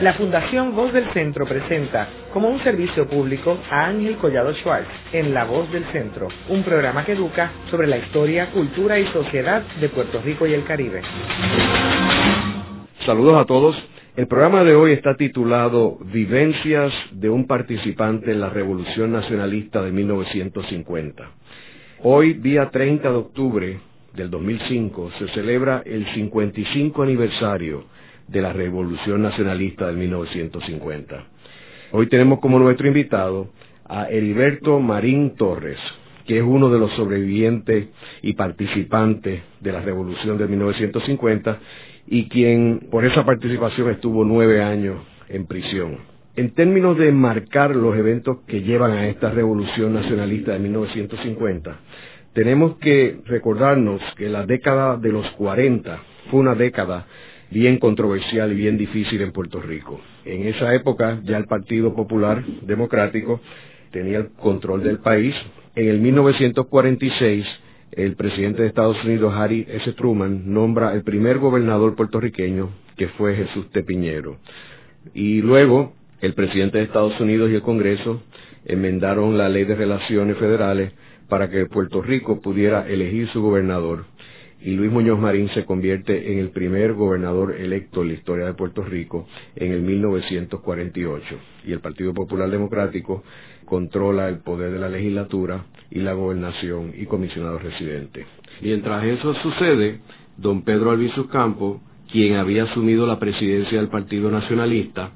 La Fundación Voz del Centro presenta como un servicio público a Ángel Collado Schwartz en La Voz del Centro, un programa que educa sobre la historia, cultura y sociedad de Puerto Rico y el Caribe. Saludos a todos. El programa de hoy está titulado Vivencias de un participante en la Revolución Nacionalista de 1950. Hoy, día 30 de octubre del 2005, se celebra el 55 aniversario de la Revolución Nacionalista de 1950. Hoy tenemos como nuestro invitado a Heriberto Marín Torres, que es uno de los sobrevivientes y participantes de la Revolución de 1950 y quien por esa participación estuvo nueve años en prisión. En términos de marcar los eventos que llevan a esta Revolución Nacionalista de 1950, tenemos que recordarnos que la década de los 40 fue una década bien controversial y bien difícil en Puerto Rico. En esa época ya el Partido Popular Democrático tenía el control del país. En el 1946 el presidente de Estados Unidos, Harry S. Truman, nombra el primer gobernador puertorriqueño, que fue Jesús Tepiñero. Y luego el presidente de Estados Unidos y el Congreso enmendaron la ley de relaciones federales para que Puerto Rico pudiera elegir su gobernador y Luis Muñoz Marín se convierte en el primer gobernador electo en la historia de Puerto Rico en el 1948 y el Partido Popular Democrático controla el poder de la legislatura y la gobernación y comisionado residente. Mientras eso sucede, don Pedro Albizu Campo, quien había asumido la presidencia del Partido Nacionalista,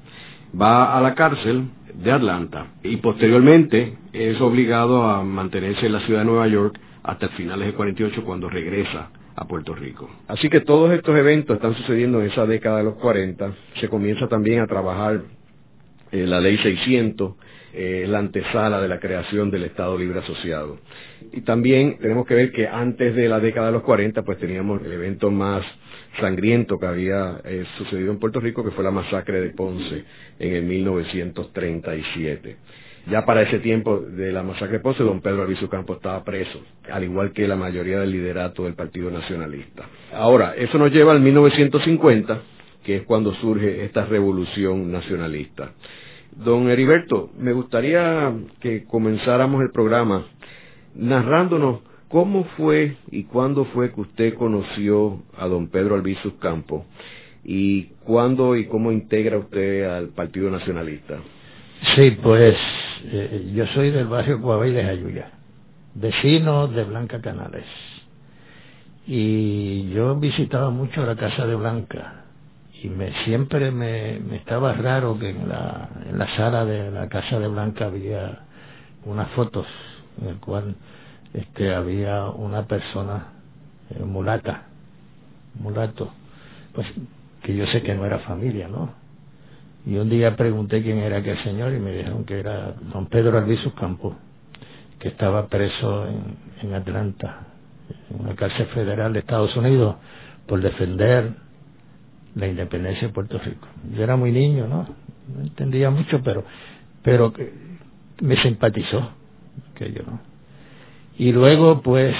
va a la cárcel de Atlanta y posteriormente es obligado a mantenerse en la ciudad de Nueva York hasta finales de 48 cuando regresa a Puerto Rico. Así que todos estos eventos están sucediendo en esa década de los 40. Se comienza también a trabajar eh, la ley 600, eh, la antesala de la creación del Estado Libre Asociado. Y también tenemos que ver que antes de la década de los 40, pues teníamos el evento más sangriento que había eh, sucedido en Puerto Rico, que fue la masacre de Ponce en el 1937. Ya para ese tiempo de la masacre Ponce, don Pedro Albizu Campos estaba preso, al igual que la mayoría del liderato del Partido Nacionalista. Ahora, eso nos lleva al 1950, que es cuando surge esta revolución nacionalista. Don Heriberto, me gustaría que comenzáramos el programa narrándonos cómo fue y cuándo fue que usted conoció a don Pedro Albizu Campos y cuándo y cómo integra usted al Partido Nacionalista. Sí, pues eh, yo soy del barrio Coabay de vecino de Blanca Canales. Y yo visitaba mucho la casa de Blanca y me siempre me, estaba raro que en la, en la sala de la casa de Blanca había unas fotos en el cual este había una persona eh, mulata, mulato, pues que yo sé que no era familia, ¿no? Y un día pregunté quién era aquel señor y me dijeron que era don Pedro Albizu Campos, que estaba preso en, Atlanta, en la cárcel federal de Estados Unidos, por defender la independencia de Puerto Rico. Yo era muy niño, ¿no? No entendía mucho, pero, pero me simpatizó, que yo no. Y luego, pues,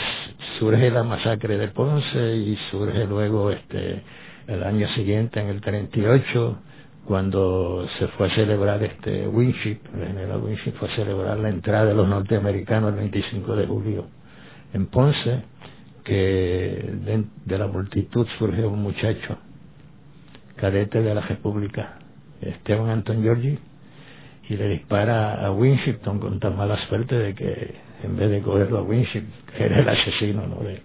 surge la masacre de Ponce y surge luego, este, el año siguiente, en el 38, cuando se fue a celebrar este Winship, el general Winship fue a celebrar la entrada de los norteamericanos el 25 de julio en Ponce, que de, la multitud surge un muchacho, cadete de la República, Esteban Anton Giorgi, y le dispara a Winshipton con tan mala suerte de que en vez de cogerlo a Winship, que era el asesino ¿no? de,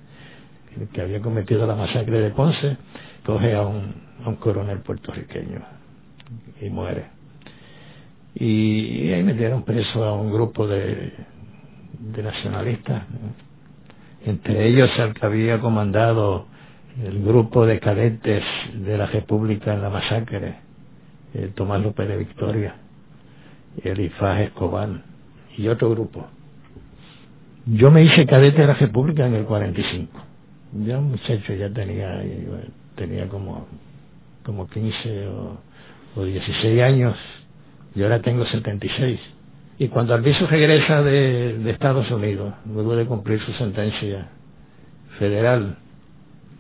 que había cometido la masacre de Ponce, coge a un coronel puertorriqueño y muere. Y, ahí metieron preso a un grupo de, de nacionalistas, entre ellos el que había comandado el grupo de cadetes de la República en la masacre, Tomás López de Victoria, Elifaz Escobar y otro grupo. Yo me hice cadete de la República en el 45. Ya un muchacho ya tenía, tenía como, como 15 o o 16 años, y ahora tengo 76. Y cuando Albizu regresa de, Estados Unidos, luego de cumplir su sentencia federal,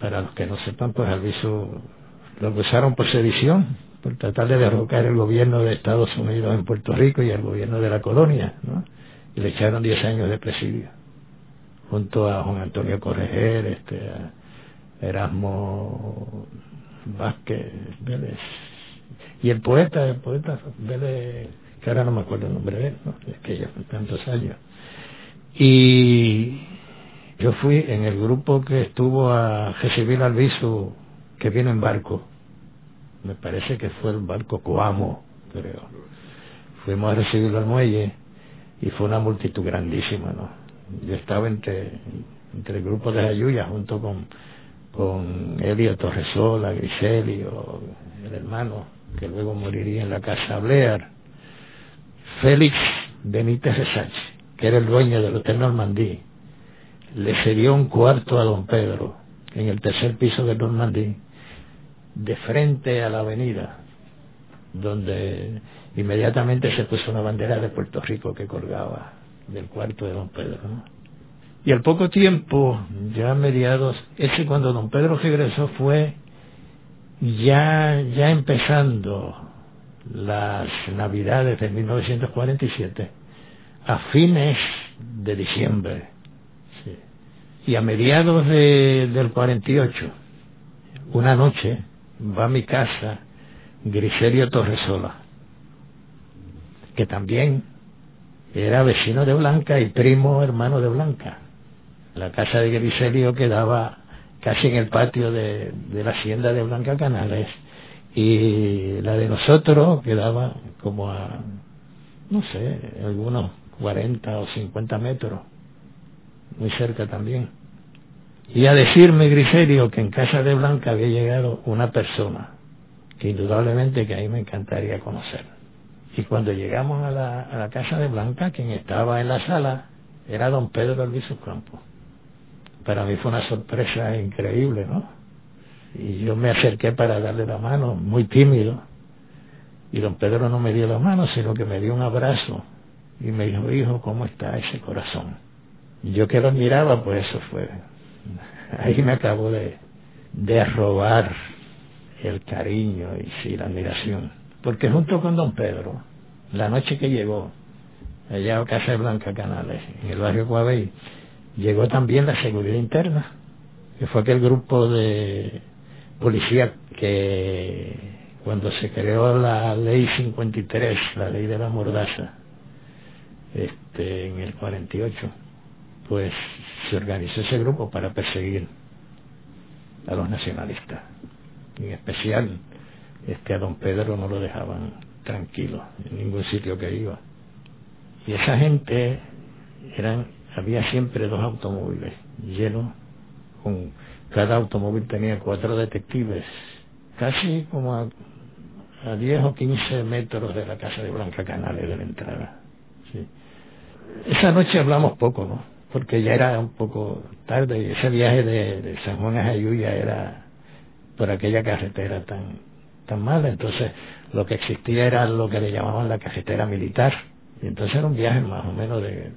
para los que no sepan, pues Albizu lo acusaron por sedición, por tratar de derrocar el gobierno de Estados Unidos en Puerto Rico y el gobierno de la colonia, ¿no? Y le echaron 10 años de presidio, junto a Juan Antonio Correger, este, a Erasmo Vázquez Vélez, y el poeta, el poeta Vélez, que ahora no me acuerdo el nombre de él, ¿no? es que ya fue tantos años. Y yo fui en el grupo que estuvo a recibir al viso que vino en barco. Me parece que fue el barco Coamo, creo. Fuimos a recibirlo al muelle y fue una multitud grandísima, ¿no? Yo estaba entre, entre el grupo de Ayuya junto con, con Elio Torresola, Griselio, el hermano, que luego moriría en la casa Blear, Félix Benítez Resach, que era el dueño del Hotel Normandí, le cedió un cuarto a don Pedro en el tercer piso de Normandí, de frente a la avenida, donde inmediatamente se puso una bandera de Puerto Rico que colgaba del cuarto de don Pedro. Y al poco tiempo, ya mediados, ese cuando don Pedro regresó fue ya, ya empezando las navidades de 1947, a fines de diciembre y a mediados de, del 48, una noche, va a mi casa Griselio Torresola, que también era vecino de Blanca y primo hermano de Blanca. La casa de Griselio quedaba casi en el patio de, de la hacienda de Blanca Canales y la de nosotros quedaba como a, no sé, algunos 40 o 50 metros, muy cerca también y a decirme, Griserio, que en casa de Blanca había llegado una persona que indudablemente que ahí me encantaría conocer. Y cuando llegamos a la, a la casa de Blanca, quien estaba en la sala era don Pedro Alviso Campo. Para mí fue una sorpresa increíble, ¿no? Y yo me acerqué para darle la mano, muy tímido. Y don Pedro no me dio la mano, sino que me dio un abrazo y me dijo, hijo, ¿cómo está ese corazón? Y yo que lo miraba, pues eso fue ahí me acabo de, robar el cariño y sí, la admiración. Porque junto con don Pedro, la noche que llegó, allá a Casa Blanca Canales, en el barrio Coabey, llegó también la seguridad interna, que fue aquel grupo de policía que cuando se creó la ley 53, la ley de la mordaza, este, en el 48, pues se organizó ese grupo para perseguir a los nacionalistas. En especial, este, a don Pedro no lo dejaban tranquilo en ningún sitio que iba. Y esa gente eran, había siempre dos automóviles llenos, con cada automóvil tenía cuatro detectives, casi como a, a 10 o 15 metros de la casa de Blanca Canales de la entrada. Sí. Esa noche hablamos poco, ¿no? porque ya era un poco tarde y ese viaje de, San Juan a Jayuya era por aquella carretera tan tan mala entonces lo que existía era lo que le llamaban la carretera militar y entonces era un viaje más o menos de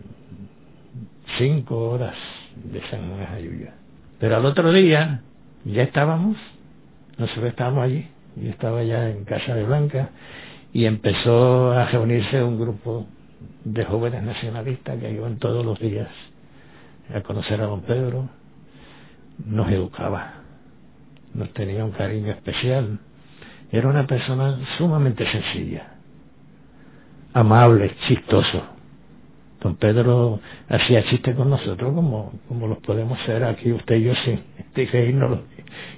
cinco horas de San Juan a Jayuya pero al otro día ya estábamos nosotros estábamos allí y estaba ya en casa de Blanca y empezó a reunirse un grupo de jóvenes nacionalistas que iban todos los días a conocer a don Pedro, nos educaba, nos tenía un cariño especial. Era una persona sumamente sencilla, amable, chistoso. Don Pedro hacía chistes con nosotros como, como los podemos hacer aquí usted y yo sin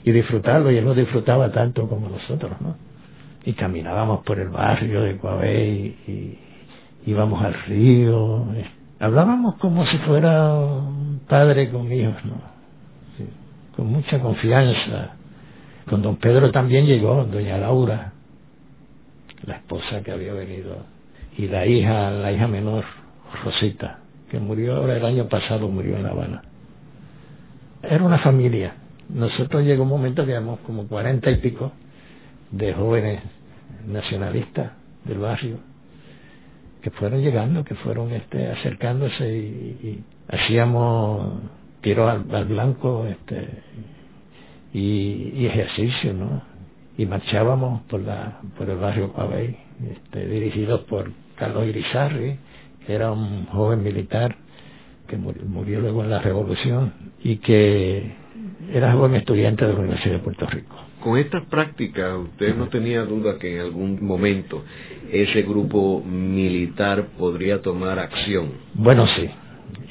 y disfrutarlo, y él no disfrutaba tanto como nosotros, ¿no? Y caminábamos por el barrio de Coabey y íbamos al río, hablábamos como si fuera un padre con hijos, ¿no? con mucha confianza. Con don Pedro también llegó doña Laura, la esposa que había venido, y la hija, la hija menor, Rosita, que murió ahora el año pasado, murió en La Habana. Era una familia. Nosotros llegó un momento que como cuarenta y pico de jóvenes nacionalistas del barrio que fueron llegando, que fueron este, acercándose y, hacíamos tiros al, blanco este, y, ejercicio, ¿no? y marchábamos por la por el barrio Pavey, este, dirigidos por Carlos Irizarri, que era un joven militar que murió, luego en la revolución y que era joven estudiante de la Universidad de Puerto Rico. Con estas prácticas, usted no tenía duda que en algún momento ese grupo militar podría tomar acción. Bueno, sí.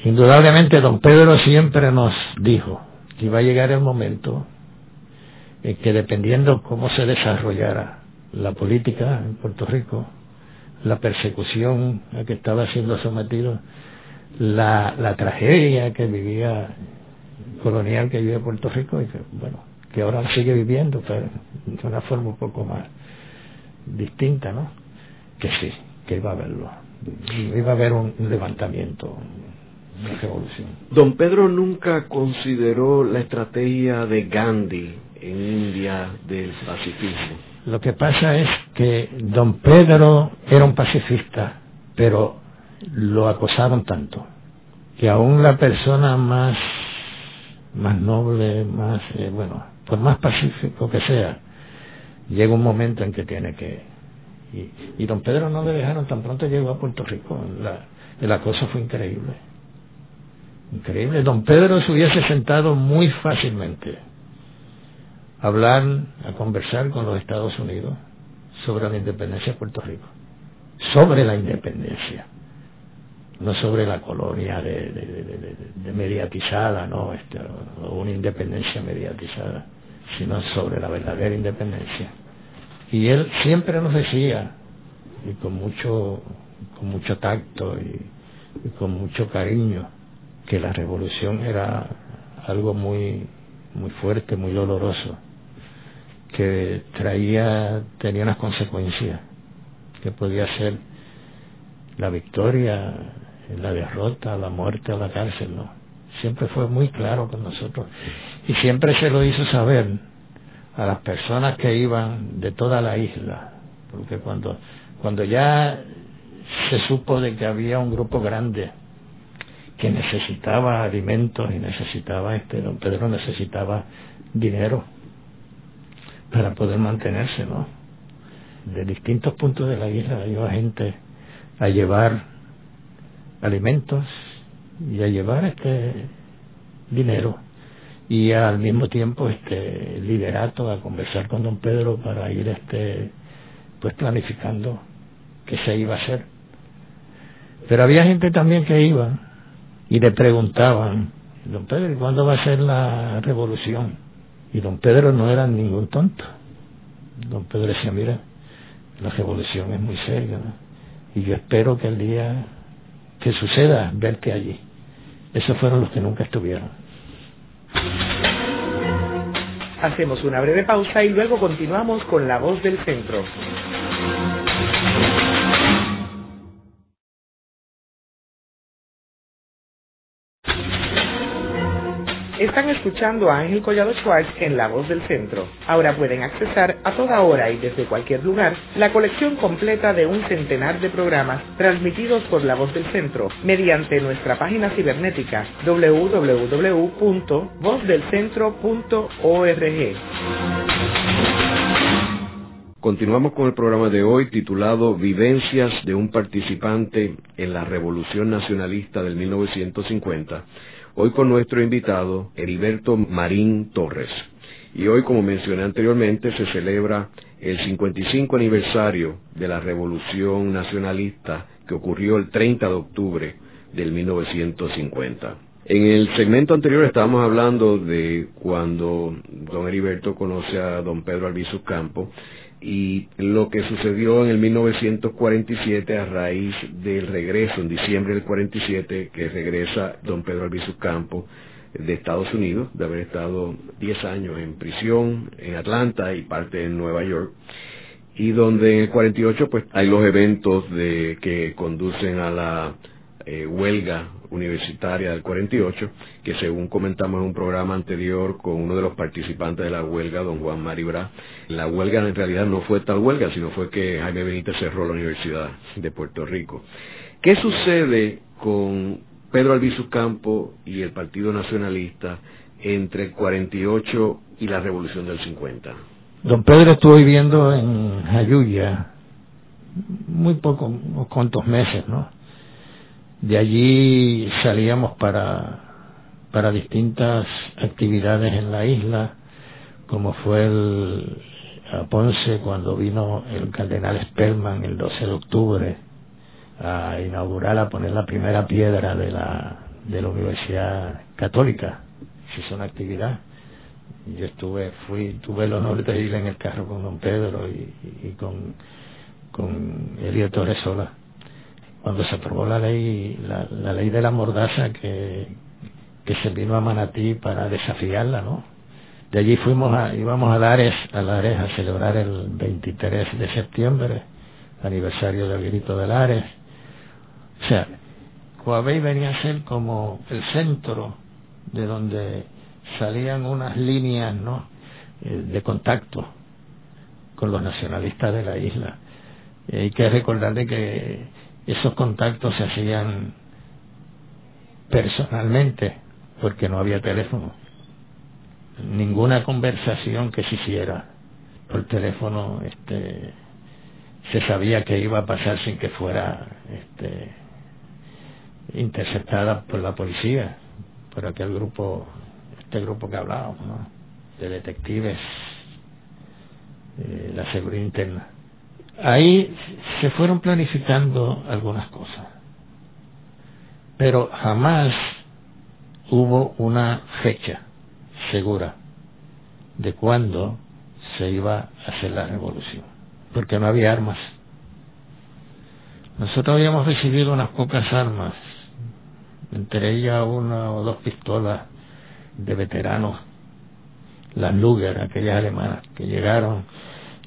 Indudablemente, don Pedro siempre nos dijo que iba a llegar el momento en que dependiendo cómo se desarrollara la política en Puerto Rico, la persecución a que estaba siendo sometido, la, la tragedia que vivía colonial que vivía Puerto Rico y que bueno que ahora sigue viviendo pero de una forma un poco más distinta no que sí que iba a haberlo iba a haber un levantamiento una revolución. Don Pedro nunca consideró la estrategia de Gandhi en India del pacifismo lo que pasa es que don Pedro era un pacifista pero lo acosaron tanto que aún la persona más más noble, más, eh, bueno, por más pacífico que sea, llega un momento en que tiene que... Y, don Pedro no le dejaron, tan pronto llegó a Puerto Rico, la, la cosa fue increíble. Increíble. Don Pedro se hubiese sentado muy fácilmente hablar, a conversar con los Estados Unidos sobre la independencia de Puerto Rico. Sobre la independencia no sobre la colonia de, mediatizada, no, este, o una independencia mediatizada, sino sobre la verdadera independencia. Y él siempre nos decía, y con mucho, con mucho tacto y, y con mucho cariño, que la revolución era algo muy, muy fuerte, muy doloroso, que traía, tenía unas consecuencias, que podía ser la victoria la derrota, la muerte o la cárcel, no. Siempre fue muy claro con nosotros y siempre se lo hizo saber a las personas que iban de toda la isla, porque cuando, cuando ya se supo de que había un grupo grande que necesitaba alimentos y necesitaba, este, don Pedro necesitaba dinero para poder mantenerse, ¿no? De distintos puntos de la isla iba gente a llevar alimentos y a llevar este dinero y al mismo tiempo este liderato a conversar con don Pedro para ir este pues planificando qué se iba a hacer pero había gente también que iba y le preguntaban don Pedro ¿cuándo va a ser la revolución? Y don Pedro no era ningún tonto don Pedro decía mira la revolución es muy seria y yo espero que el día que suceda verte allí. Esos fueron los que nunca estuvieron. Hacemos una breve pausa y luego continuamos con la voz del centro. Están escuchando a Ángel Collado Schwartz en La Voz del Centro. Ahora pueden accesar a toda hora y desde cualquier lugar la colección completa de un centenar de programas transmitidos por La Voz del Centro mediante nuestra página cibernética www.vozdelcentro.org. Continuamos con el programa de hoy titulado Vivencias de un participante en la Revolución Nacionalista del 1950 Hoy con nuestro invitado, Heriberto Marín Torres. Y hoy, como mencioné anteriormente, se celebra el 55 aniversario de la Revolución Nacionalista que ocurrió el 30 de octubre del 1950. En el segmento anterior estábamos hablando de cuando don Heriberto conoce a don Pedro Albizu Campo y lo que sucedió en el 1947 a raíz del regreso en diciembre del 47 que regresa don Pedro Albizu Campo de Estados Unidos, de haber estado 10 años en prisión en Atlanta y parte en Nueva York, y donde en el 48 pues hay los eventos de que conducen a la eh, huelga universitaria del 48, que según comentamos en un programa anterior con uno de los participantes de la huelga, don Juan Maribra, la huelga en realidad no fue tal huelga, sino fue que Jaime Benítez cerró la Universidad de Puerto Rico. ¿Qué sucede con Pedro Albizu Campo y el Partido Nacionalista entre el 48 y la Revolución del 50? Don Pedro estuvo viviendo en Jayuya muy poco, unos cuantos meses, ¿no? De allí salíamos para, para distintas actividades en la isla, como fue el, a Ponce cuando vino el cardenal Spellman el 12 de octubre a inaugurar, a poner la primera piedra de la, de la Universidad Católica. Se hizo una actividad. Yo estuve, fui, tuve el honor de ir en el carro con don Pedro y, con, con Elio Torresola. Cuando se aprobó la ley, la, ley de la mordaza que, se vino a Manatí para desafiarla, ¿no? De allí fuimos a, íbamos a Lares, a Lares a celebrar el 23 de septiembre, aniversario del grito de Lares. O sea, Coabey venía a ser como el centro de donde salían unas líneas, ¿no? Eh, de contacto con los nacionalistas de la isla. Y hay que recordarle que esos contactos se hacían personalmente, porque no había teléfono. Ninguna conversación que se hiciera por teléfono este se sabía que iba a pasar sin que fuera este interceptada por la policía por aquel grupo este grupo que hablábamos de detectives eh, la seguridad interna ahí se fueron planificando algunas cosas pero jamás hubo una fecha segura de cuándo se iba a hacer la revolución, porque no había armas. Nosotros habíamos recibido unas pocas armas, entre ellas una o dos pistolas de veteranos, las Luger, aquellas alemanas, que llegaron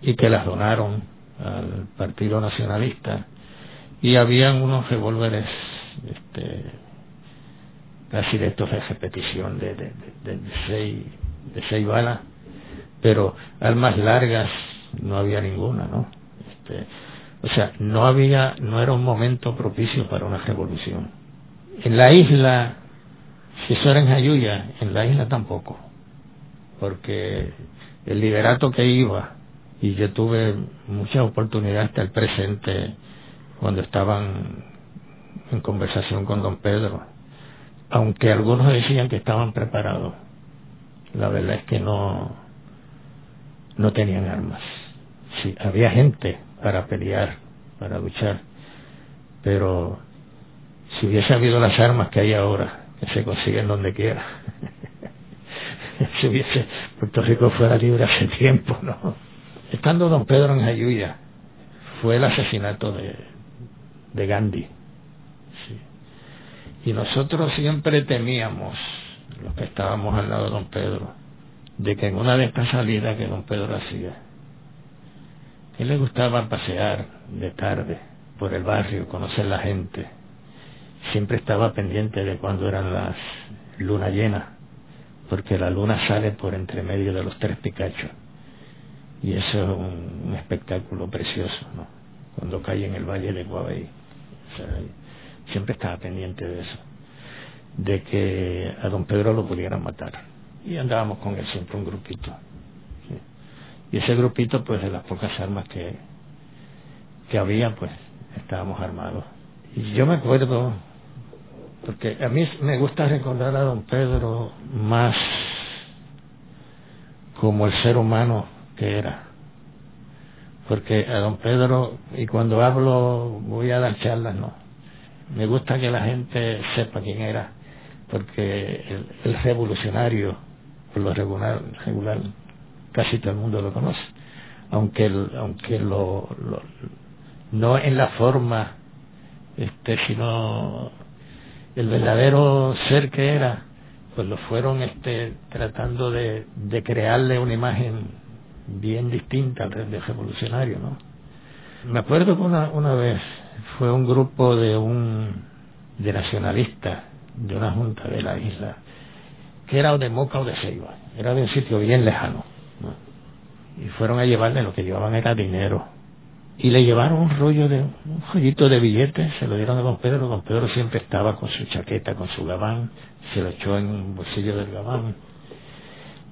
y que las donaron al Partido Nacionalista, y habían unos revólveres este, casi de estos de repetición de, de, seis, de seis balas, pero armas largas no había ninguna, ¿no? Este, o sea, no había, no era un momento propicio para una revolución. En la isla, si eso era en Jayuya, en la isla tampoco, porque el liderato que iba, y yo tuve muchas oportunidades hasta el presente cuando estaban en conversación con don Pedro, aunque algunos decían que estaban preparados, la verdad es que no, no tenían armas. Sí, había gente para pelear, para luchar, pero si hubiese habido las armas que hay ahora, que se consiguen donde quiera, si hubiese Puerto Rico fuera libre hace tiempo, ¿no? Estando don Pedro en Jayuya, fue el asesinato de, Gandhi y nosotros siempre temíamos, los que estábamos al lado de don Pedro, de que en una de estas salidas que don Pedro hacía, él le gustaba pasear de tarde por el barrio, conocer la gente. Siempre estaba pendiente de cuando eran las lunas llenas, porque la luna sale por entre medio de los tres picachos. Y eso es un, espectáculo precioso, ¿no? Cuando cae en el valle de Guabey siempre estaba pendiente de eso, de que a don Pedro lo pudieran matar. Y andábamos con él siempre un grupito. Y ese grupito, pues de las pocas armas que, que había, pues estábamos armados. Y yo me acuerdo, porque a mí me gusta recordar a don Pedro más como el ser humano que era. Porque a don Pedro, y cuando hablo, voy a dar charlas, no me gusta que la gente sepa quién era, porque el, revolucionario, por lo regular, casi todo el mundo lo conoce, aunque aunque lo, no en la forma, este, sino el verdadero ser que era, pues lo fueron este, tratando de, de crearle una imagen bien distinta al revolucionario, ¿no? Me acuerdo que una, una vez fue un grupo de un de nacionalistas de una junta de la isla que era de Moca o de Ceiba era de un sitio bien lejano y fueron a llevarle lo que llevaban era dinero. Y le llevaron un rollo de un joyito de billetes se lo dieron a don Pedro don Pedro siempre estaba con su chaqueta con su gabán se lo echó en un bolsillo del gabán.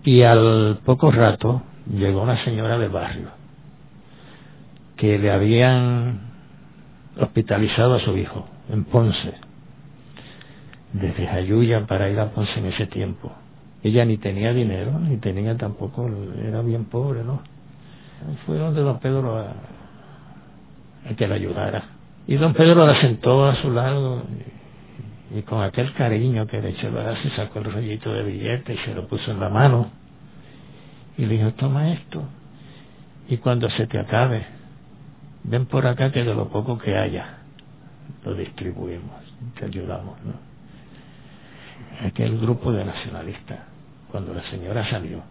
Y al poco rato llegó una señora del barrio que le habían hospitalizado a su hijo en Ponce, desde Jayuya para ir a Ponce en ese tiempo. Ella ni tenía dinero, ni tenía tampoco, era bien pobre, ¿no? Fue donde don Pedro a, que la ayudara. Y don Pedro la sentó a su lado y, con aquel cariño que le echó se sacó el rollito de billete y se lo puso en la mano y le dijo, toma esto y cuando se te acabe, ven por acá que de lo poco que haya, lo distribuimos, te ayudamos, ¿no? Aquel grupo de nacionalistas, cuando la señora salió,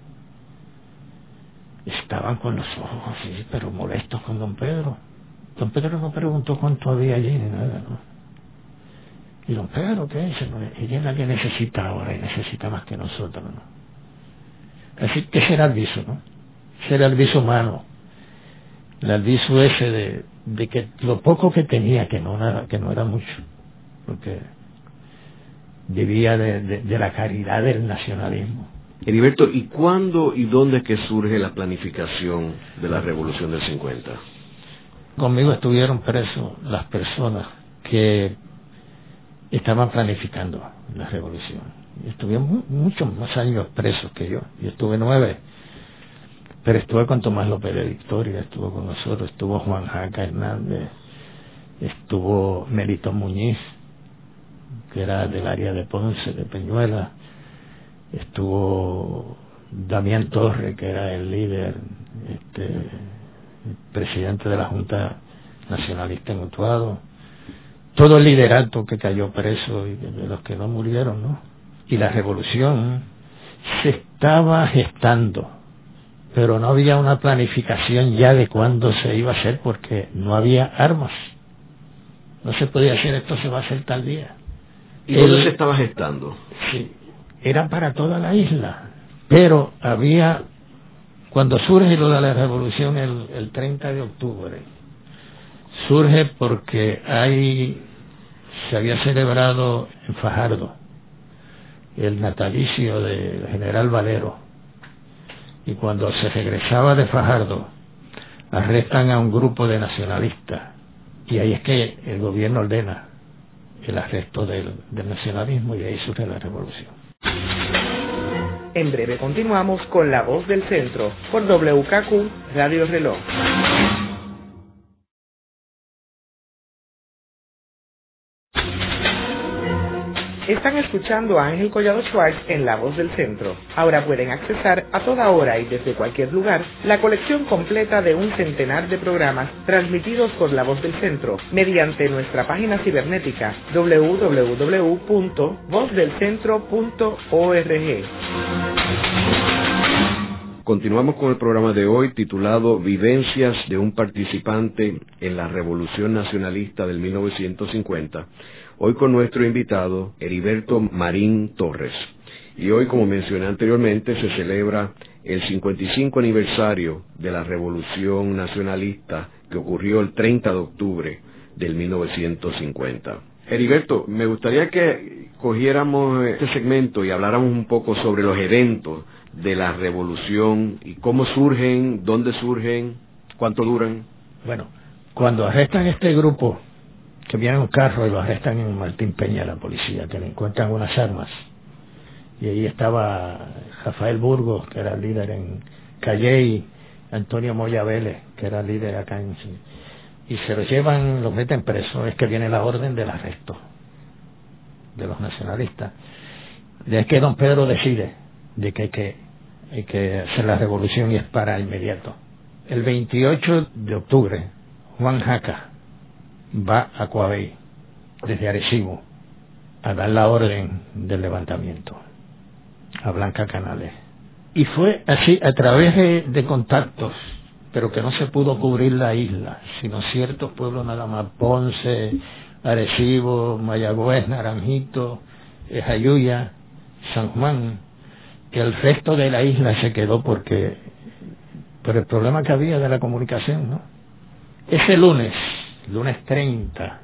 estaban con los ojos así, pero molestos con don Pedro. Don Pedro no preguntó cuánto había allí ni nada, ¿no? Y don Pedro, ¿qué es? Ella es la que necesita ahora y necesita más que nosotros, ¿no? Así que ese era el viso, ¿no? Ese era el viso humano. El viso ese de, de que lo poco que tenía, que no, era, que no era mucho, porque vivía de, de, la caridad del nacionalismo. Heriberto, ¿y cuándo y dónde es que surge la planificación de la Revolución del 50? Conmigo estuvieron presos las personas que estaban planificando la revolución estuve muchos más años preso que yo. Yo estuve nueve. Pero estuve con Tomás López de Victoria, estuvo con nosotros, estuvo Juan Jaca Hernández, estuvo Melito Muñiz, que era del área de Ponce, de Peñuela, estuvo Damián Torre, que era el líder, este, presidente de la Junta Nacionalista en Utuado, todo el liderato que cayó preso y de los que no murieron, ¿no? y la revolución se estaba gestando, pero no había una planificación ya de cuándo se iba a hacer porque no había armas. No se podía hacer esto, se va a hacer tal día. ¿Y dónde se estaba gestando? Sí, era para toda la isla, pero había, cuando surge lo de la revolución el, el 30 de octubre, surge porque hay, se había celebrado en Fajardo el natalicio del general Valero. Y cuando se regresaba de Fajardo, arrestan a un grupo de nacionalistas. Y ahí es que el gobierno ordena el arresto del, nacionalismo y ahí surge la revolución. En breve continuamos con La Voz del Centro por WKQ Radio Reloj. Están escuchando a Ángel Collado Schwartz en La Voz del Centro. Ahora pueden accesar a toda hora y desde cualquier lugar la colección completa de un centenar de programas transmitidos por La Voz del Centro mediante nuestra página cibernética www.vozdelcentro.org. Continuamos con el programa de hoy titulado Vivencias de un participante en la Revolución Nacionalista del 1950 Hoy con nuestro invitado, Heriberto Marín Torres. Y hoy, como mencioné anteriormente, se celebra el 55 aniversario de la Revolución Nacionalista que ocurrió el 30 de octubre del 1950. Heriberto, me gustaría que cogiéramos este segmento y habláramos un poco sobre los eventos de la revolución y cómo surgen, dónde surgen, cuánto duran. Bueno, cuando arrestan este grupo que viene un carro y lo arrestan en Martín Peña la policía, que le encuentran unas armas. Y ahí estaba Rafael Burgos, que era líder en Calle, Antonio Moya Vélez, que era líder acá en... Y se los llevan, los meten presos, es que viene la orden del arresto de los nacionalistas. Es que don Pedro decide de que hay que, hay que hacer la revolución y es para inmediato. El 28 de octubre, Juan Jaca, va a Coabey, desde Arecibo, a dar la orden del levantamiento a Blanca Canales. Y fue así a través de, contactos, pero que no se pudo cubrir la isla, sino ciertos pueblos nada más, Ponce, Arecibo, Mayagüez, Naranjito, Jayuya, San Juan, que el resto de la isla se quedó porque por el problema que había de la comunicación, ¿no? Ese lunes lunes 30,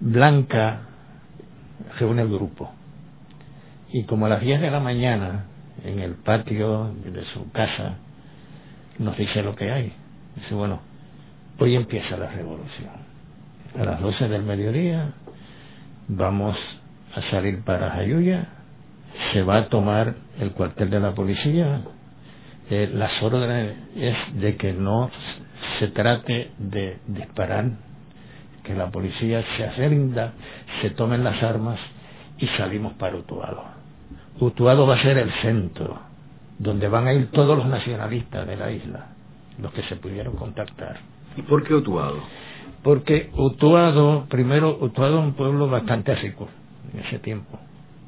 Blanca reúne el grupo. Y como a las 10 de la mañana, en el patio de su casa, nos dice lo que hay. Dice, bueno, hoy empieza la revolución. A las 12 del mediodía vamos a salir para Jayuya, se va a tomar el cuartel de la policía. Eh, las órdenes es de que no se trate de disparar, que la policía se rinda, se tomen las armas y salimos para Utuado. Utuado va a ser el centro, donde van a ir todos los nacionalistas de la isla, los que se pudieron contactar. ¿Y por qué Utuado? Porque Utuado, primero, Utuado es un pueblo bastante rico en ese tiempo.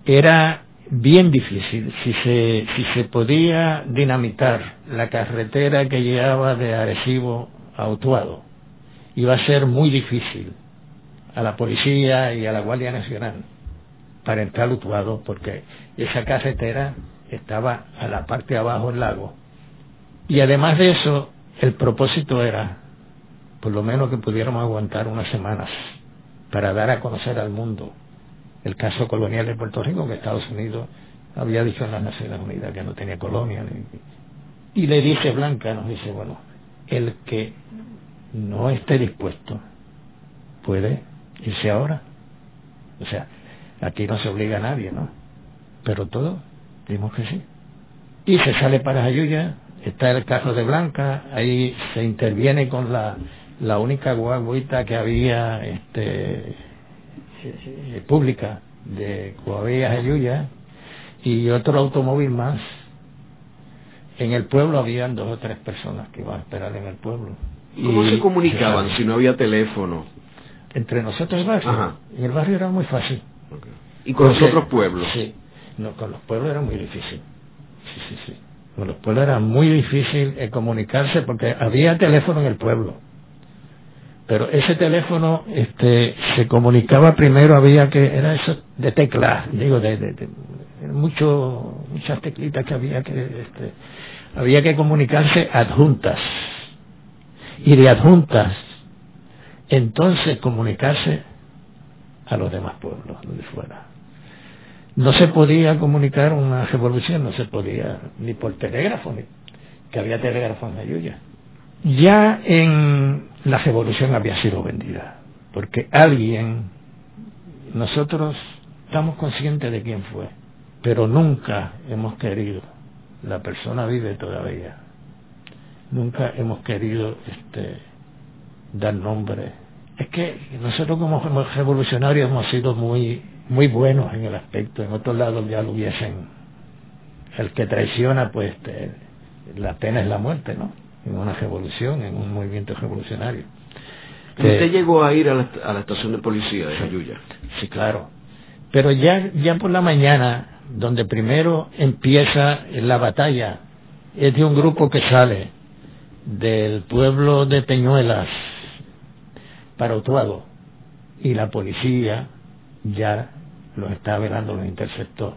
Era bien difícil si se, si se podía dinamitar la carretera que llevaba de Arecibo a Utuado. Iba a ser muy difícil a la policía y a la Guardia Nacional para entrar Utuado porque esa carretera estaba a la parte de abajo del lago. Y además de eso, el propósito era, por lo menos que pudiéramos aguantar unas semanas para dar a conocer al mundo el caso colonial de Puerto Rico, que Estados Unidos había dicho en las Naciones Unidas que no tenía colonia. Y le dice Blanca, nos dice, bueno, el que no esté dispuesto puede irse ahora. O sea, aquí no se obliga a nadie, ¿no? Pero todo, dimos que sí. Y se sale para Jayuya, está el caso de Blanca, ahí se interviene con la, la única guaguita que había este, eh, pública de Coavilla Jayuya y otro automóvil más. En el pueblo habían dos o tres personas que iban a esperar en el pueblo. ¿Cómo se comunicaban si no había teléfono? Entre nosotros barrio. En el barrio era muy fácil. ¿Y con los otros pueblos? Sí, no, con los pueblos era muy difícil. Sí, sí, sí. Con los pueblos era muy difícil eh, comunicarse porque había teléfono en el pueblo pero ese teléfono este se comunicaba primero había que era eso de teclas digo de, de, mucho muchas teclitas que había que este, había que comunicarse adjuntas y de adjuntas. Entonces comunicarse a los demás pueblos donde fuera. No se podía comunicar una revolución no se podía ni por telégrafo ni que había telégrafo en Ayuya ya en la revolución había sido vendida, porque alguien, nosotros estamos conscientes de quién fue, pero nunca hemos querido, la persona vive todavía, nunca hemos querido este, dar nombre. Es que nosotros como revolucionarios hemos sido muy, muy buenos en el aspecto, en otros lados ya lo hubiesen, el que traiciona pues este, la pena es la muerte, ¿no? en una revolución, en un movimiento revolucionario. ¿Usted llegó a ir a la, estación de policía de Jayuya? Sí, claro. Pero ya, ya por la mañana, donde primero empieza la batalla, es de un grupo que sale del pueblo de Peñuelas para Utuado y la policía ya los está velando, los interceptó.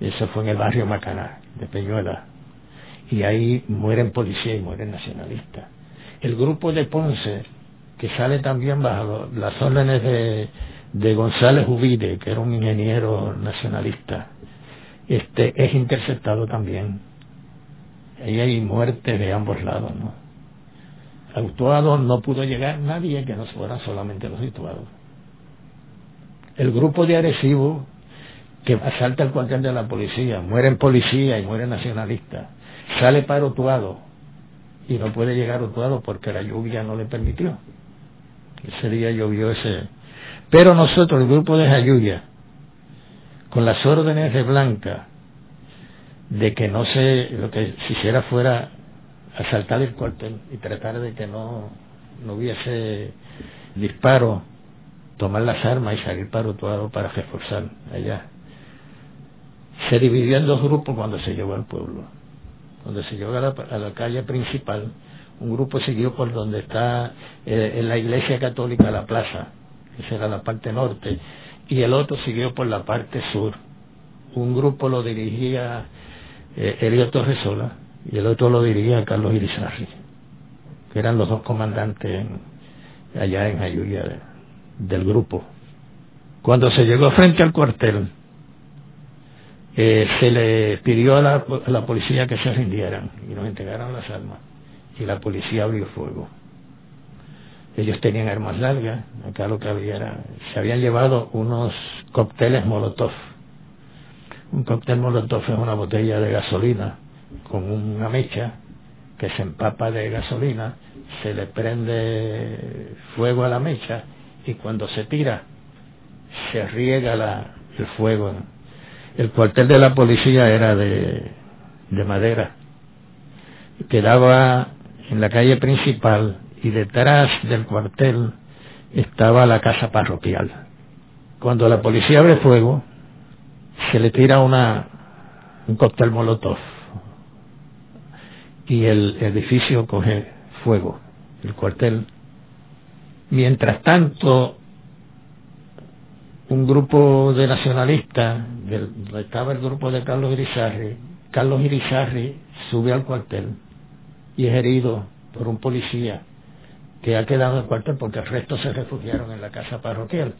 Eso fue en el barrio Macaná de Peñuelas y ahí mueren policías y mueren nacionalistas. El grupo de Ponce, que sale también bajo las órdenes de, de González Ubide, que era un ingeniero nacionalista, este es interceptado también. Ahí hay muerte de ambos lados, ¿no? Actuado no pudo llegar nadie que no fuera solamente los situados. El grupo de Arecibo, que asalta el cuartel de la policía, mueren policías y mueren nacionalistas sale para Utuado y no puede llegar a Utuado porque la lluvia no le permitió. Ese día llovió ese. Pero nosotros, el grupo de Jayuya, con las órdenes de Blanca, de que no se, lo que se hiciera fuera asaltar el cuartel y tratar de que no, no hubiese disparo, tomar las armas y salir para Utuado para reforzar allá. Se dividió en dos grupos cuando se llegó al pueblo donde se llegó a la, calle principal, un grupo siguió por donde está eh, en la iglesia católica la plaza, esa era la parte norte, y el otro siguió por la parte sur. Un grupo lo dirigía eh, Elio Torresola y el otro lo dirigía Carlos Irizarri, que eran los dos comandantes allá en Ayuya del grupo. Cuando se llegó frente al cuartel, eh, se le pidió a la, a la policía que se rindieran y nos entregaron las armas y la policía abrió fuego. Ellos tenían armas largas, acá lo que había era, se habían llevado unos cócteles Molotov. Un cóctel Molotov es una botella de gasolina con una mecha que se empapa de gasolina, se le prende fuego a la mecha y cuando se tira se riega la, el fuego. El cuartel de la policía era de, de madera. Quedaba en la calle principal y detrás del cuartel estaba la casa parroquial. Cuando la policía abre fuego, se le tira una, un cóctel molotov y el edificio coge fuego, el cuartel. Mientras tanto, un grupo de nacionalistas, del, estaba el grupo de Carlos Irizarri, Carlos Irizarri sube al cuartel y es herido por un policía que ha quedado en el cuartel porque el resto se refugiaron en la casa parroquial.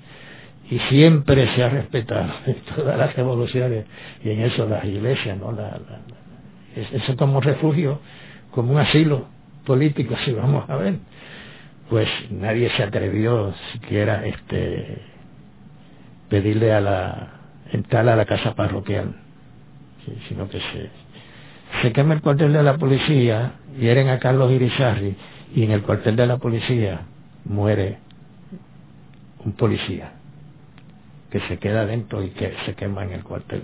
Y siempre se ha respetado en todas las revoluciones y en eso las iglesias, ¿no? La, eso como refugio, como un asilo político, si vamos a ver. Pues nadie se atrevió siquiera este pedirle a la entrar a la casa parroquial, sino que se se quema el cuartel de la policía, hieren a Carlos Irizarri y en el cuartel de la policía muere un policía que se queda dentro y que se quema en el cuartel.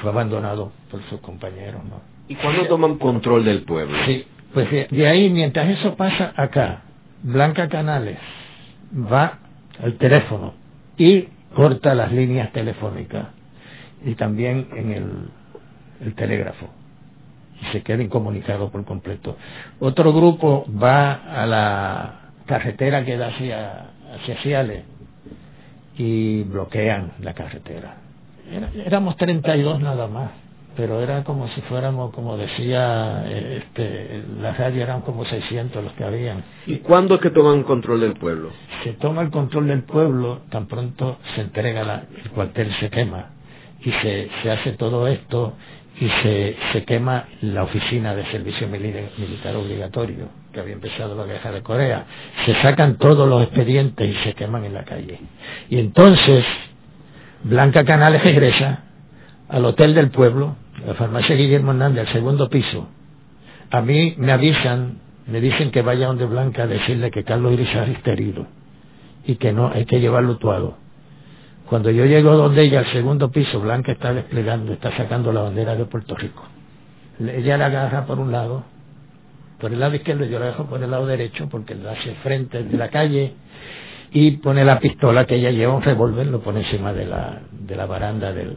Fue abandonado por sus compañeros, ¿no? ¿Y cuándo toman control del pueblo? Sí, pues de, ahí, mientras eso pasa acá, Blanca Canales va al teléfono y corta las líneas telefónicas y también en el, el telégrafo se queda incomunicado por completo. Otro grupo va a la carretera que da hacia, hacia Ciales y bloquean la carretera. éramos 32 nada más, pero era como si fuéramos, como decía este, la radio, eran como 600 los que habían. ¿Y cuándo es que toman control del pueblo? Se toma el control del pueblo, tan pronto se entrega la, el cuartel, se quema y se, se hace todo esto y se, se quema la oficina de servicio militar obligatorio que había empezado la guerra de Corea. Se sacan todos los expedientes y se queman en la calle. Y entonces Blanca Canales regresa al Hotel del Pueblo, la farmacia Guillermo Hernández, al segundo piso. A mí me avisan, me dicen que vaya donde Blanca a decirle que Carlos Irizar está herido y que no hay que llevarlo tuado. Cuando yo llego donde ella, al segundo piso, Blanca está desplegando, está sacando la bandera de Puerto Rico. Ella la agarra por un lado, por el lado izquierdo, yo la dejo por el lado derecho, porque la hace frente de la calle, y pone la pistola que ella lleva, un revólver, lo pone encima de la, de la baranda del,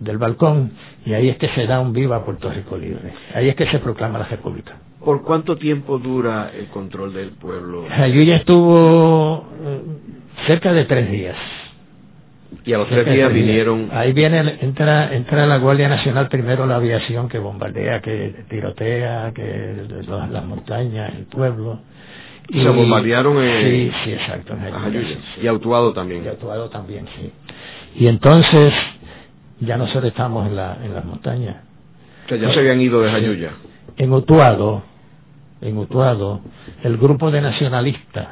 del balcón, y ahí es que se da un viva Puerto Rico libre. Ahí es que se proclama la República. ¿Por cuánto tiempo dura el control del pueblo? Allí ya estuvo eh, cerca de tres días. Y a los tres días vinieron. Ahí viene, entra, entra la Guardia Nacional primero la aviación que bombardea, que tirotea, que las montañas, el pueblo. Y, se bombardearon en. Sí, sí, exacto. Y Autuado también. Y Autuado también, sí. Y entonces, ya nosotros estamos en, la, en las montañas. O sea, ya se habían ido de Jayuya. En Utuado, en Utuado, el grupo de nacionalistas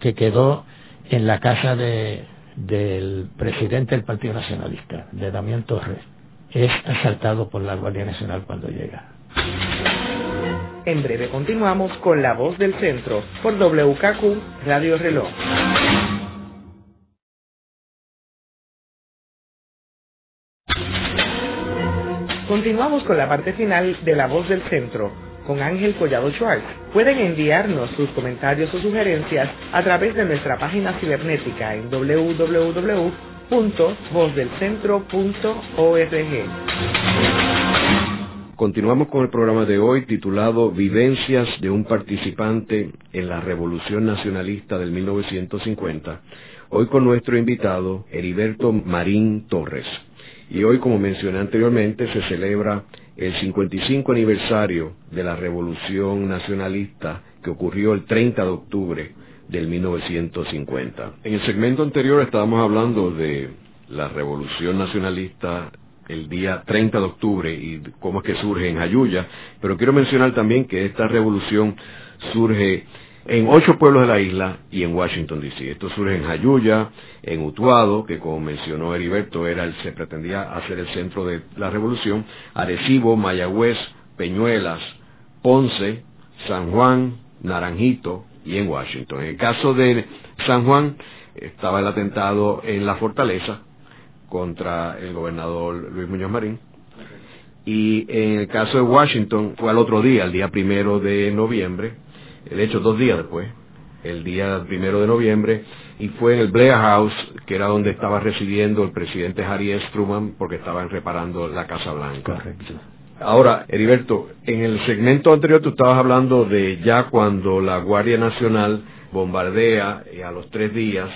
que quedó en la casa de del presidente del Partido Nacionalista, de Damián Torres, es asaltado por la Guardia Nacional cuando llega. En breve continuamos con La Voz del Centro por WKQ Radio Reloj. Continuamos con la parte final de La Voz del Centro con Ángel Collado Schwartz. Pueden enviarnos sus comentarios o sugerencias a través de nuestra página cibernética en www.vozdelcentro.org. Continuamos con el programa de hoy titulado Vivencias de un participante en la Revolución Nacionalista del 1950. Hoy con nuestro invitado Heriberto Marín Torres. Y hoy, como mencioné anteriormente, se celebra el 55 aniversario de la Revolución Nacionalista que ocurrió el 30 de octubre del 1950. En el segmento anterior estábamos hablando de la Revolución Nacionalista el día 30 de octubre y cómo es que surge en Jayuya, pero quiero mencionar también que esta revolución surge en ocho pueblos de la isla y en Washington D.C. Esto surge en Jayuya, en Utuado, que como mencionó Heriberto, era el, se pretendía hacer el centro de la revolución, Arecibo, Mayagüez, Peñuelas, Ponce, San Juan, Naranjito y en Washington. En el caso de San Juan, estaba el atentado en la fortaleza contra el gobernador Luis Muñoz Marín. Y en el caso de Washington fue al otro día, el día primero de noviembre, de hecho dos días después, el día primero de noviembre, y fue en el Blair House, que era donde estaba residiendo el presidente Harry S. Truman, porque estaban reparando la Casa Blanca. Correcto. Ahora, Heriberto, en el segmento anterior tú estabas hablando de ya cuando la Guardia Nacional bombardea eh, a los tres días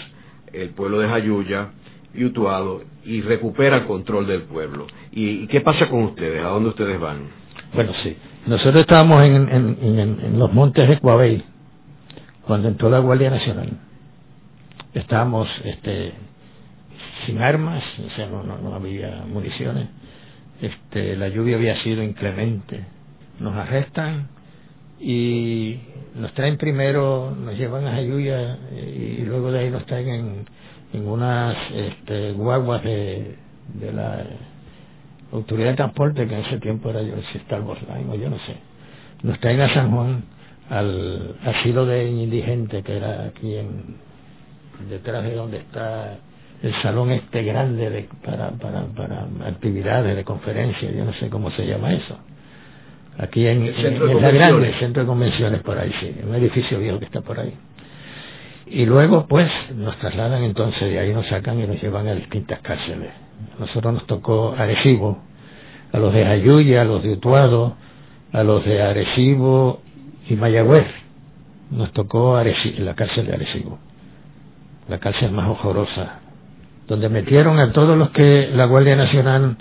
el pueblo de Jayuya y Utuado y recupera el control del pueblo. ¿Y, qué pasa con ustedes? ¿A dónde ustedes van? Bueno, sí. Nosotros estábamos en, en, los montes de Coabey cuando entró la Guardia Nacional. Estábamos este, sin armas, o sea, no, no, había municiones. Este, la lluvia había sido inclemente. Nos arrestan y nos traen primero, nos llevan a Jayuya y luego de ahí nos traen en, en unas este, guaguas de la autoridad de transporte, que en ese tiempo era yo, si Star Line o yo no sé. Nos traen a San Juan al asilo de indigente que era aquí en detrás de donde está el salón este grande de, para, para, para actividades de conferencias, yo no sé cómo se llama eso. Aquí en, la grande, centro de convenciones por ahí, sí, un edificio viejo que está por ahí. Y luego, pues, nos trasladan entonces, de ahí nos sacan y nos llevan a distintas cárceles. Nosotros nos tocó Arecibo, a los de Ayuya, a los de Utuado, a los de Arecibo y Mayagüez. Nos tocó Arecibo, la cárcel de Arecibo, la cárcel más horrorosa, donde metieron a todos los que la Guardia Nacional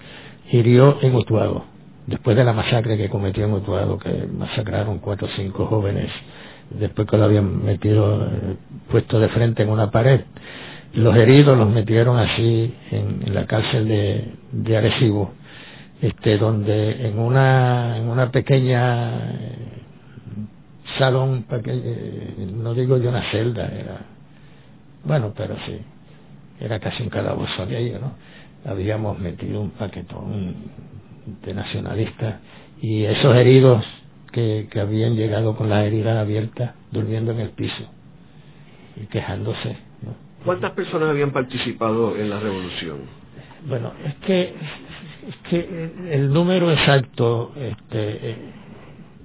hirió en Utuado, después de la masacre que cometió en Utuado, que masacraron cuatro o cinco jóvenes después que lo habían metido, eh, puesto de frente en una pared. Los heridos los metieron así en, la cárcel de, Arecibo, este, donde en una, en una pequeña eh, salón, eh, no digo yo una celda, era, bueno, pero sí, era casi un calabozo aquello, ¿no? Habíamos metido un paquetón de nacionalistas y esos heridos que, habían llegado con las heridas abiertas, durmiendo en el piso y quejándose. ¿Cuántas personas habían participado en la revolución? Bueno, es que, es que el número exacto, este, eh,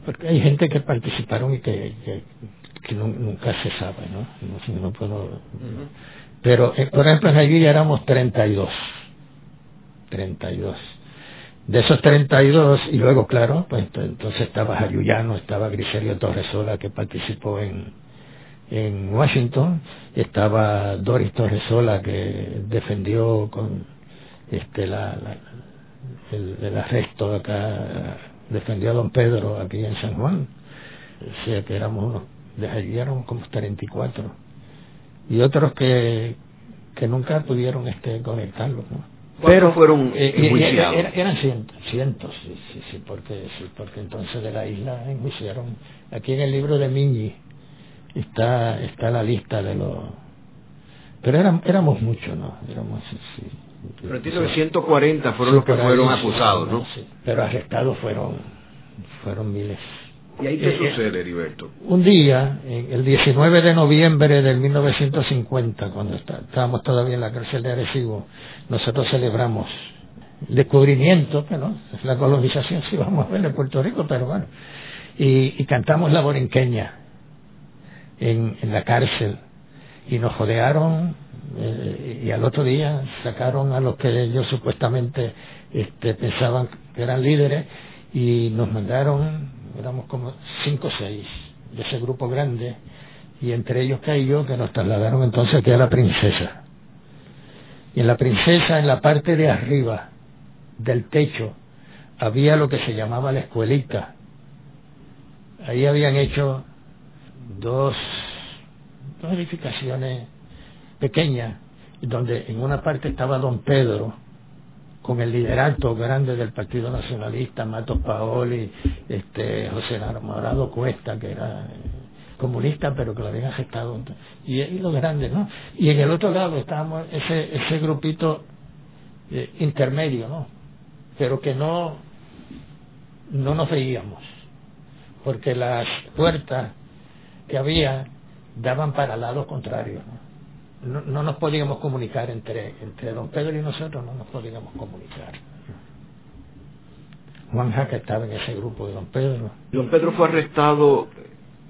porque hay gente que participaron y que, que, nunca se sabe, ¿no? No, no puedo. Pero, eh, por ejemplo, en allí ya éramos 32. 32 de esos 32, y luego, claro, pues entonces estaba Ayuyano, estaba Griserio Torresola, que participó en, en Washington, estaba Doris Torresola, que defendió con este la, el, arresto acá, defendió a don Pedro aquí en San Juan, o sea que éramos unos, de allí como 34, y otros que, que nunca pudieron este conectarlos, ¿no? pero fueron eh, eh eran cientos, cientos, sí, sí, sí, porque, sí, porque entonces de la isla enjuiciaron. Aquí en el libro de Miñi está, está la lista de los... Pero eran, éramos muchos, ¿no? Éramos, sí, pero entiendo que 140 fueron los que fueron acusados, ¿no? Sí, pero arrestados fueron, fueron miles. ¿Y ahí qué eh, sucede, Heriberto? Un día, el 19 de noviembre del 1950, cuando estábamos todavía en la cárcel de Arecibo, nosotros celebramos el descubrimiento, bueno, es la colonización, si vamos a ver, en Puerto Rico, pero bueno, y, cantamos la borinqueña en, en la cárcel, y nos jodearon, eh, y al otro día sacaron a los que ellos supuestamente este, pensaban que eran líderes, y nos mandaron éramos como cinco o seis de ese grupo grande, y entre ellos caí yo, que nos trasladaron entonces aquí a la princesa. Y en la princesa, en la parte de arriba del techo, había lo que se llamaba la escuelita. Ahí habían hecho dos, dos edificaciones pequeñas, donde en una parte estaba don Pedro con el liderato grande del Partido Nacionalista, Matos Paoli, este, José Morado Cuesta, que era comunista, pero que lo habían gestado, y, y los grandes, ¿no? Y en el otro lado estábamos ese, ese grupito eh, intermedio, ¿no? Pero que no, no nos veíamos, porque las puertas que había daban para lados contrarios, ¿no? No, nos podíamos comunicar entre, entre don Pedro y nosotros, no nos podíamos comunicar. Juan Jaque estaba en ese grupo de don Pedro. Don Pedro fue arrestado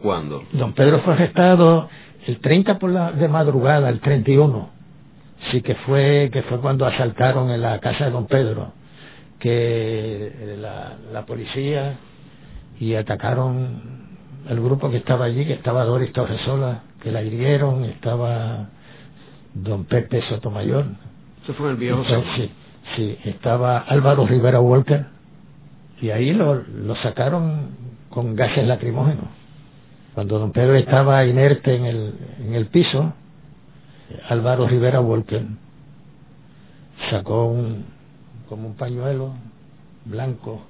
¿Cuándo? Don Pedro fue arrestado el 30 por la, de madrugada, el 31. Sí que fue, que fue cuando asaltaron en la casa de don Pedro, que eh, la, la policía y atacaron el grupo que estaba allí, que estaba Doris Torresola, que la hirieron, estaba don Pepe Sotomayor. ¿Eso fue el viejo Sí, sí, estaba Álvaro Rivera Walker, y ahí lo, lo sacaron con gases lacrimógenos. Cuando don Pedro estaba inerte en el, en el piso, Álvaro Rivera Walker sacó un, como un pañuelo blanco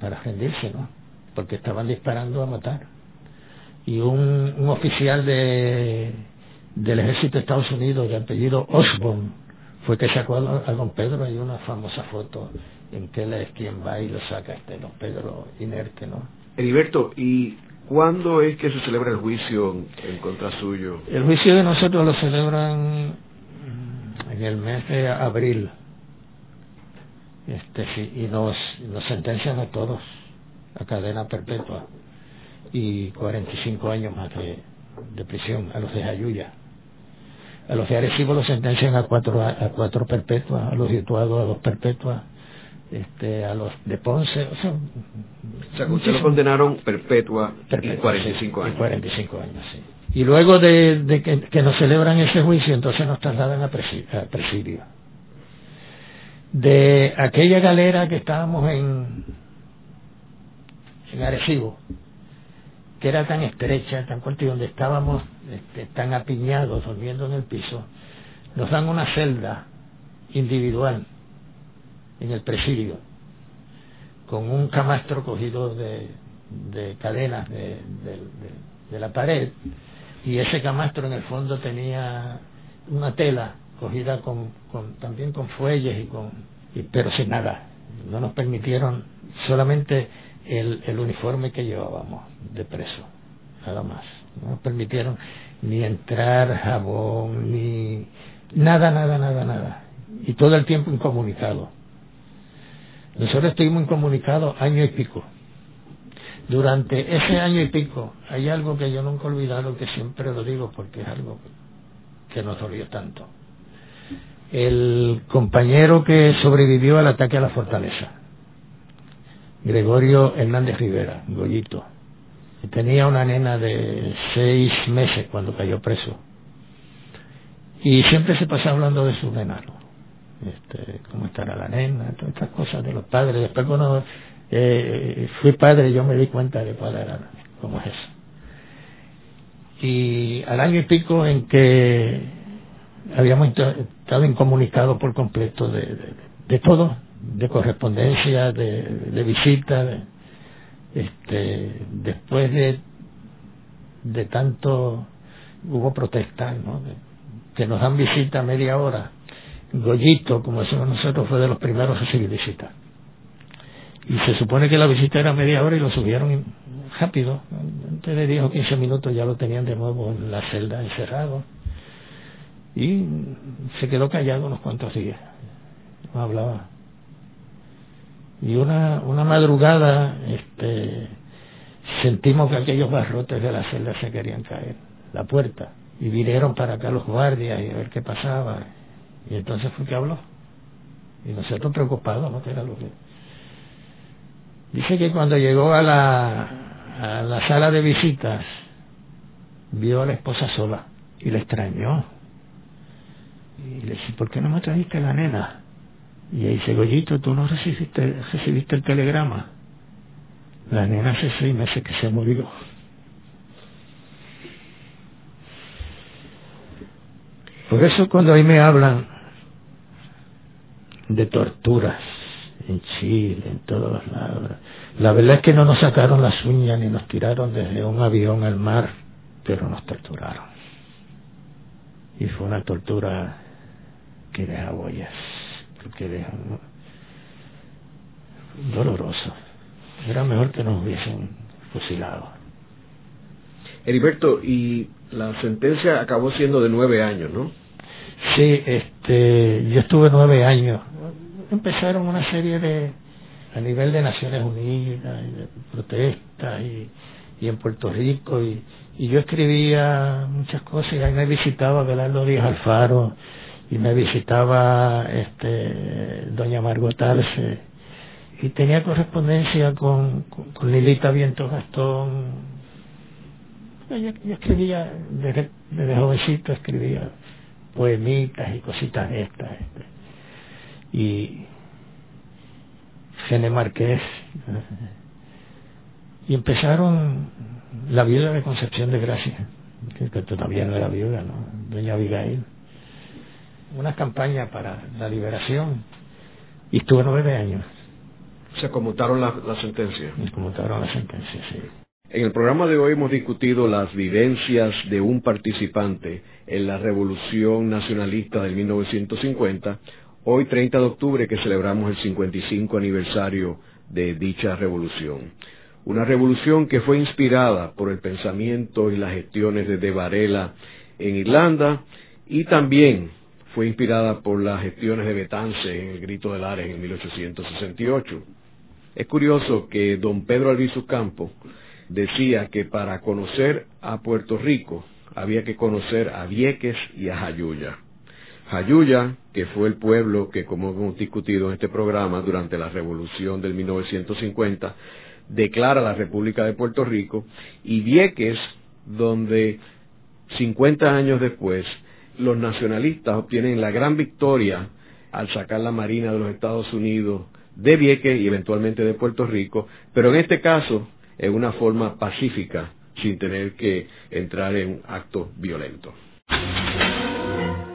para rendirse, ¿no? Porque estaban disparando a matar. Y un, un oficial de, del ejército de Estados Unidos de apellido Osborne fue que sacó a, don Pedro hay una famosa foto en que él es quien va y lo saca este don Pedro inerte, ¿no? Heriberto, ¿y ¿Cuándo es que se celebra el juicio en contra suyo? El juicio de nosotros lo celebran en el mes de abril. Este, y nos, nos sentencian a todos a cadena perpetua y 45 años más de, de prisión a los de Jayuya. A los de Arecibo los sentencian a cuatro, a cuatro perpetuas, a los situados a dos perpetuas, este, a los de Ponce. O sea, o sea lo condenaron perpetua, y 45 años. Y 45 años, sí. Y luego de, de que, que, nos celebran ese juicio, entonces nos trasladan a, presidio. De aquella galera que estábamos en, en Arecibo, que era tan estrecha, tan corta, y donde estábamos este, tan apiñados, durmiendo en el piso, nos dan una celda individual en el presidio, con un camastro cogido de, de cadenas de, la pared, y ese camastro en el fondo tenía una tela cogida con, también con fuelles y con pero sin nada. No nos permitieron solamente el, el uniforme que llevábamos de preso nada más no nos permitieron ni entrar jabón ni nada nada nada nada y todo el tiempo incomunicado nosotros estuvimos incomunicados año y pico. Durante ese año y pico hay algo que yo nunca he olvidado, que siempre lo digo porque es algo que nos dolió tanto. El compañero que sobrevivió al ataque a la fortaleza, Gregorio Hernández Rivera, Goyito, tenía una nena de seis meses cuando cayó preso. Y siempre se pasaba hablando de su nena este, cómo estará la nena, todas estas cosas de los padres. Después cuando eh, fui padre yo me di cuenta de cuál era, cómo es eso. Y al año y pico en que habíamos estado incomunicados por completo de, de, todo, de correspondencia, de, de este, después de, de tanto hubo protestas, ¿no? que nos dan visita media hora Goyito, como decimos nosotros, fue de los primeros a recibir visita. Y se supone que la visita era media hora y lo subieron rápido. Antes de 10 o 15 minutos ya lo tenían de nuevo en la celda encerrado. Y se quedó callado unos cuantos días. No hablaba. Y una, una madrugada este, sentimos que aquellos barrotes de la celda se querían caer. La puerta. Y vinieron para acá los guardias y a ver qué pasaba y entonces fue que habló. Y nosotros preocupados, ¿no? Que era lo que... Dice que cuando llegó a la, a la sala de visitas, vio a la esposa sola y le extrañó. Y le dice, ¿por qué no me trajiste la nena? Y ahí dice, Goyito, tú no recibiste, recibiste el telegrama. La nena hace seis meses que se murió. Por eso cuando ahí me hablan de torturas en Chile, en todos lados. La verdad es que no nos sacaron las uñas ni nos tiraron desde un avión al mar, pero nos torturaron. Y fue una tortura que deja huellas, porque deja doloroso. Era mejor que nos hubiesen fusilado. Heriberto, y la sentencia acabó siendo de nueve años, ¿no? Sí, este, yo estuve nueve años. Empezaron una serie de, a nivel de Naciones Unidas, y de protestas, y, y en Puerto Rico, y, y yo escribía muchas cosas, y ahí me visitaba Belardo Díaz Alfaro, y me visitaba este doña Margot Arce, y tenía correspondencia con, con, Lilita Viento Gastón. Yo, escribía, desde, desde, jovencito escribía poemitas y cositas estas. Este. Y Gene Marqués. Y empezaron la viuda de Concepción de Gracia, que, todavía no era viuda, ¿no? Doña Abigail. Una campaña para la liberación. Y estuve nueve años. Se conmutaron la, la sentencia. Se conmutaron la sentencia, sí. En el programa de hoy hemos discutido las vivencias de un participante en la Revolución Nacionalista del 1950, hoy 30 de octubre que celebramos el 55 aniversario de dicha revolución. Una revolución que fue inspirada por el pensamiento y las gestiones de De Varela en Irlanda y también fue inspirada por las gestiones de Betance en el Grito de Lares en 1868. Es curioso que don Pedro Albizu Campo decía que para conocer a Puerto Rico había que conocer a Vieques y a Jayuya. Jayuya, que fue el pueblo que, como hemos discutido en este programa, durante la revolución del 1950, declara la República de Puerto Rico, y Vieques, donde 50 años después los nacionalistas obtienen la gran victoria al sacar la Marina de los Estados Unidos de Vieques y eventualmente de Puerto Rico, pero en este caso en una forma pacífica, sin tener que entrar en actos violentos.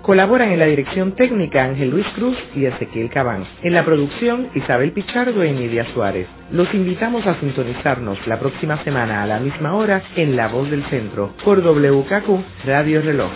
Colaboran en la dirección técnica Ángel Luis Cruz y Ezequiel Cabán. En la producción Isabel Pichardo y Nidia Suárez. Los invitamos a sintonizarnos la próxima semana a la misma hora en La Voz del Centro por WKQ Radio Reloj.